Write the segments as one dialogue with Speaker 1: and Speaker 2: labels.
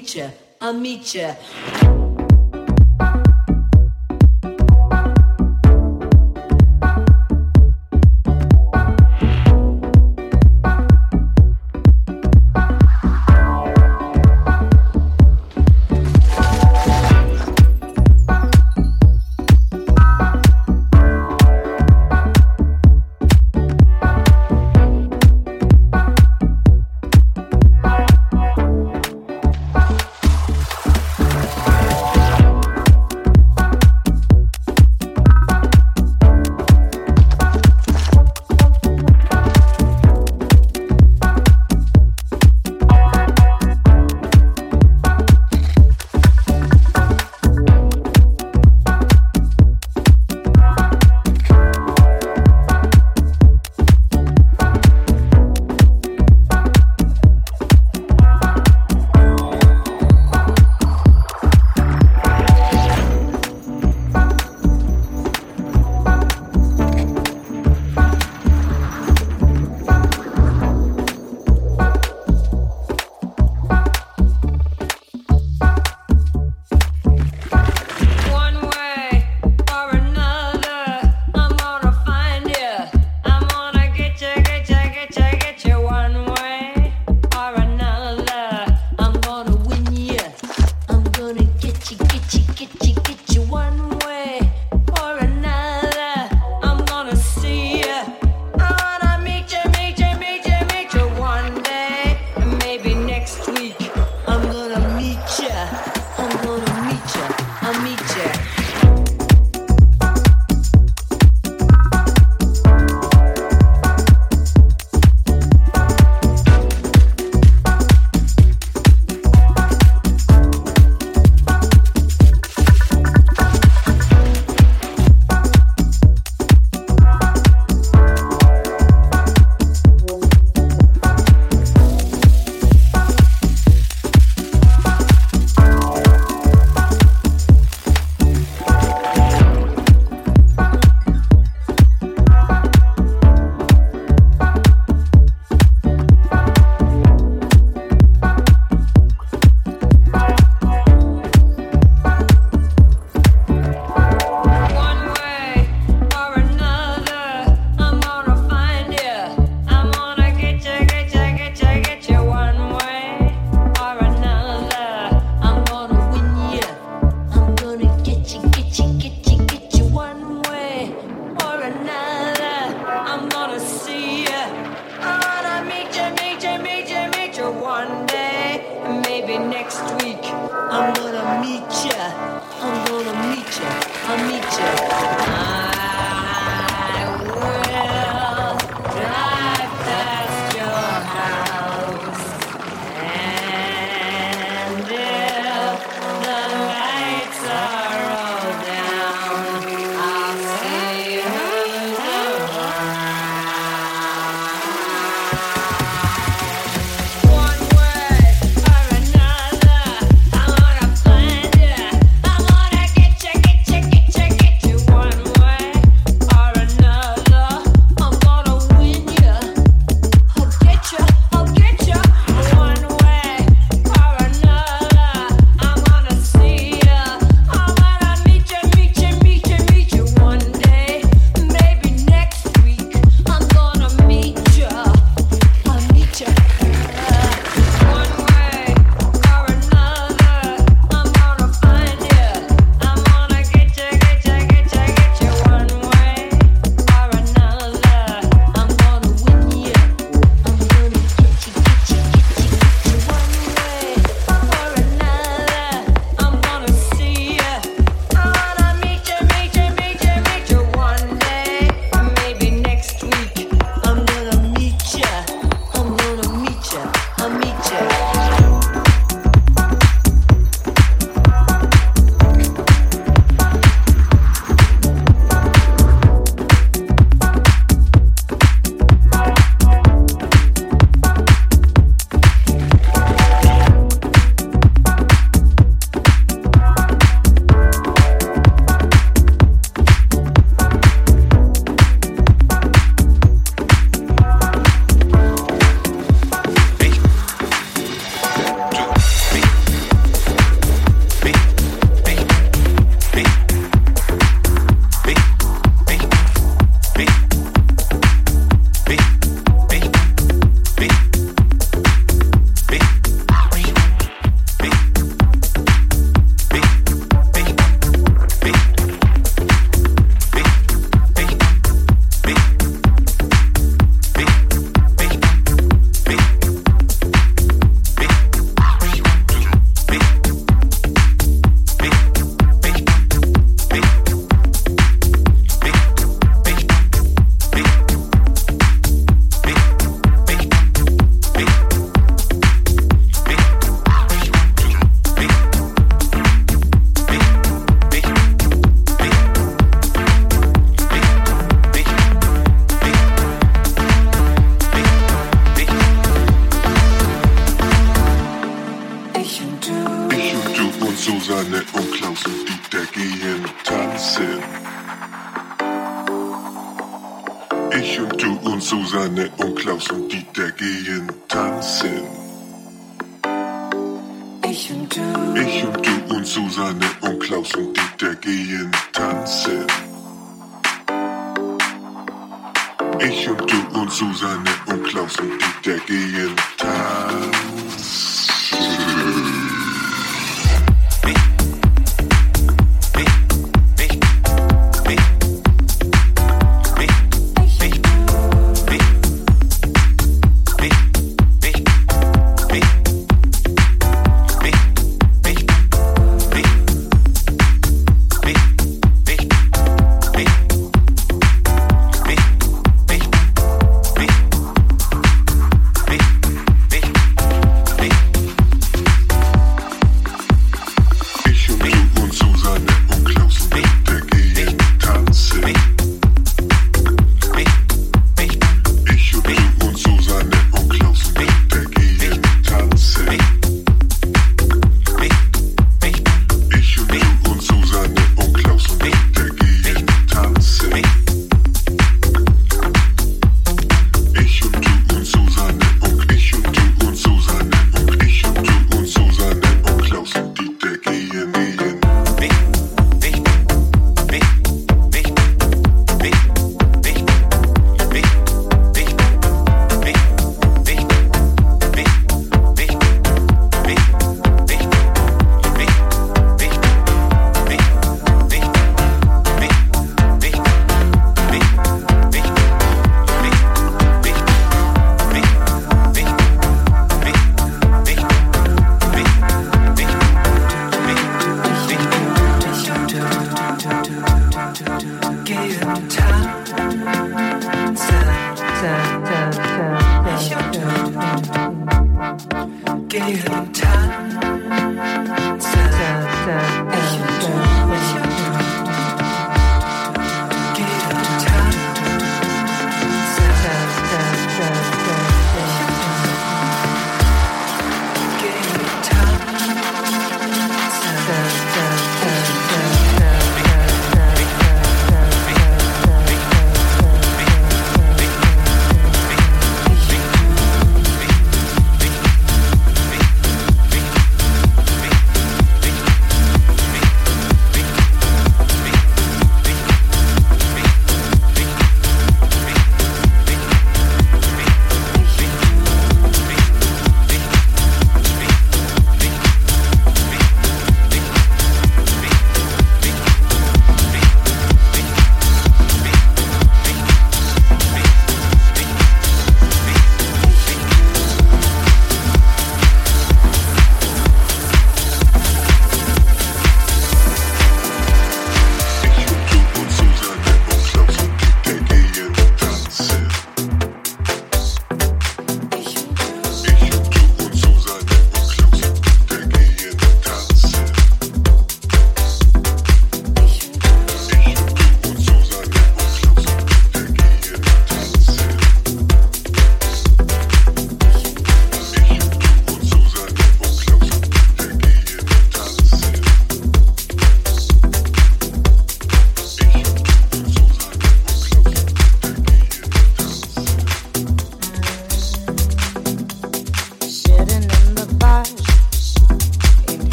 Speaker 1: meet you. I'll meet.
Speaker 2: Kinder gehen tanzen. Ich und du und Susanne und Klaus und Dieter gehen tanzen.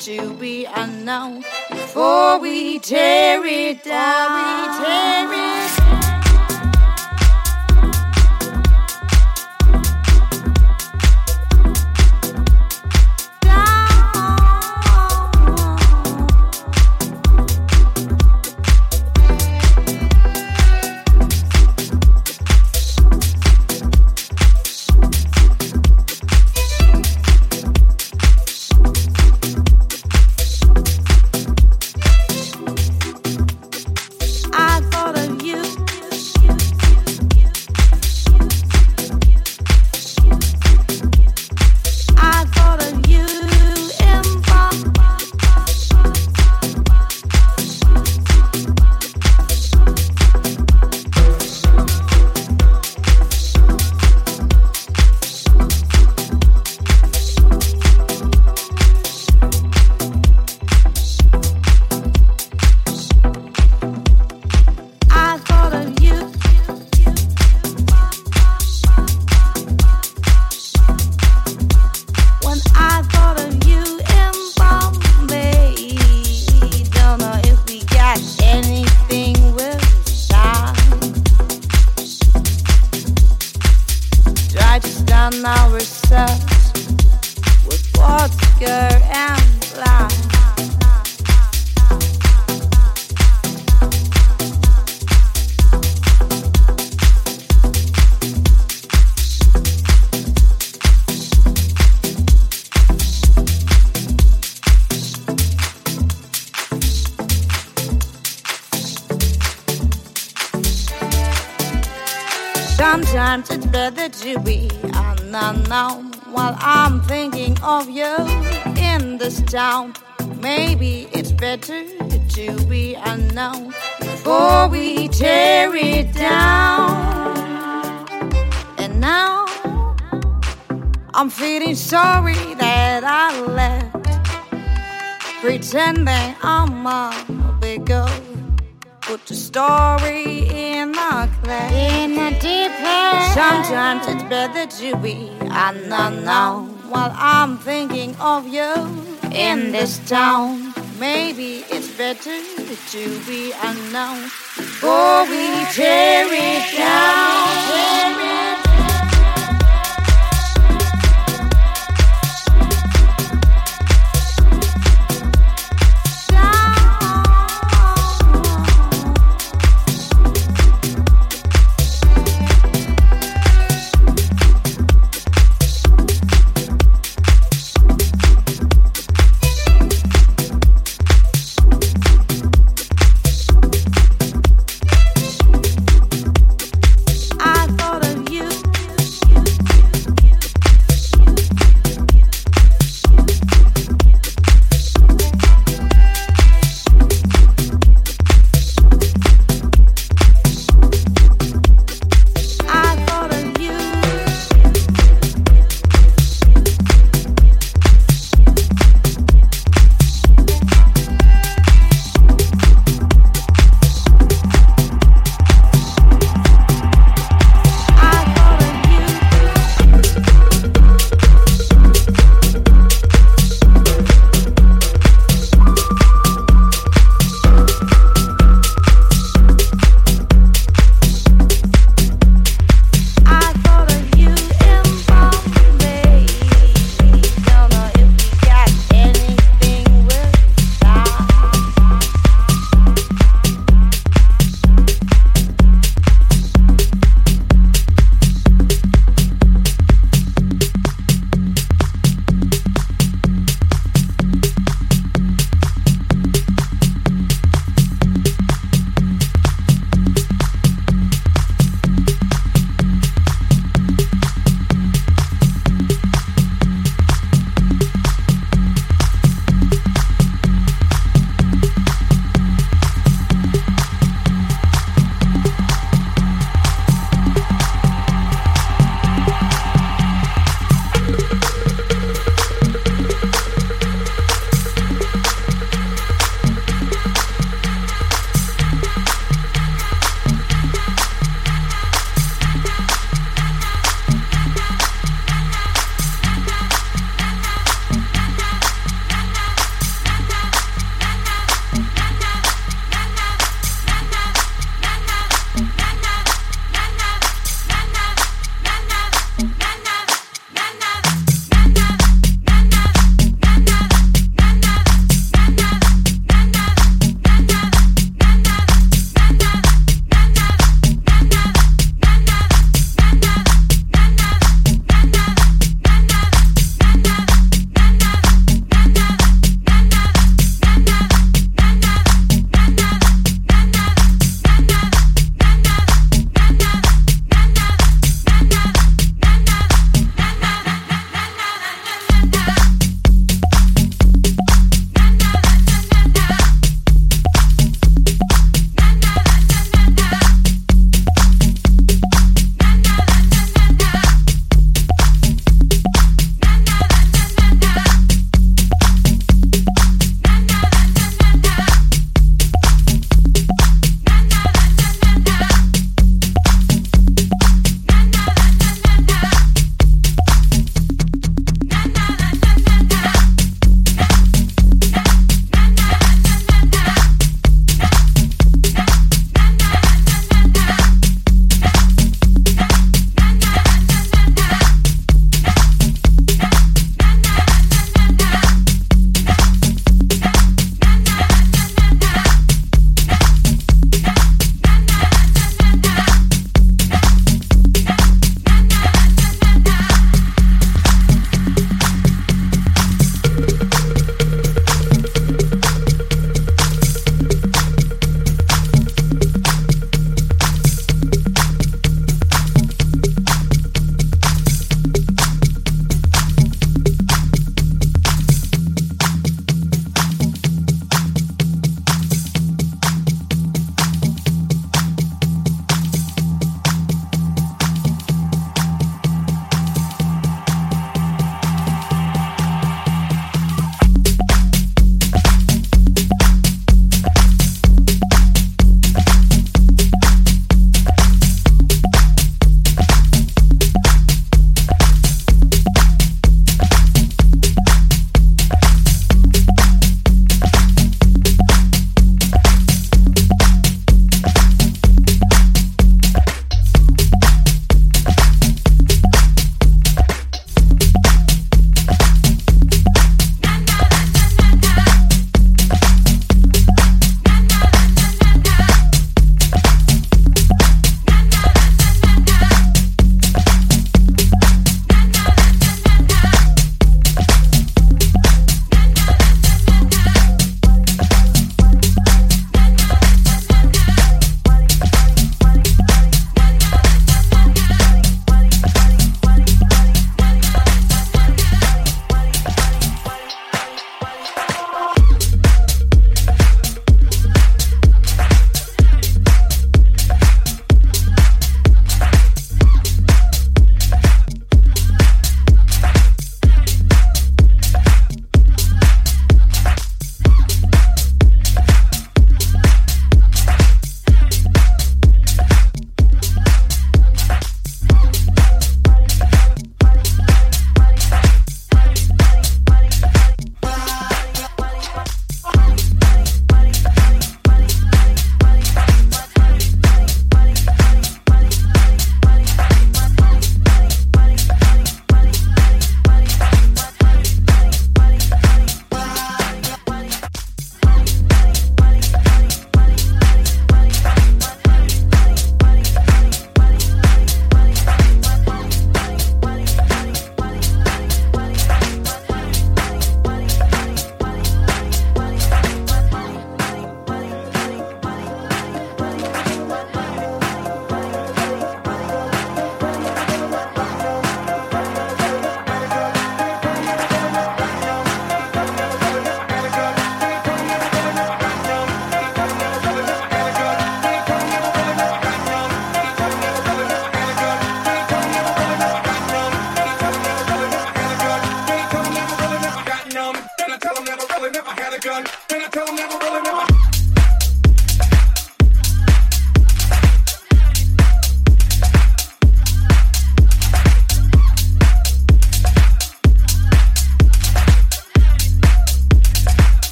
Speaker 2: to be unknown before we tear it down. Before we tear it down. I'm sorry that I left, pretending I'm a big girl. Put the story in my chocolate in a deep hair. Sometimes it's better to be unknown while I'm thinking of you in this town. Maybe it's better to be unknown before we tear it down. Tear it I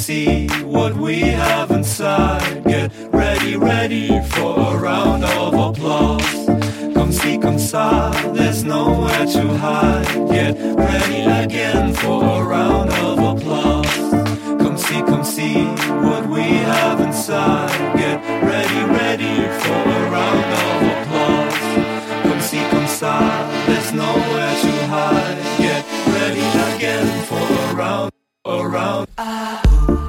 Speaker 3: see what we have inside. Get ready, ready for a round of applause. Come see, come see, there's nowhere to hide. Get ready again for a round of applause. Come see, come see what we have inside. Get ready, ready for around. Uh.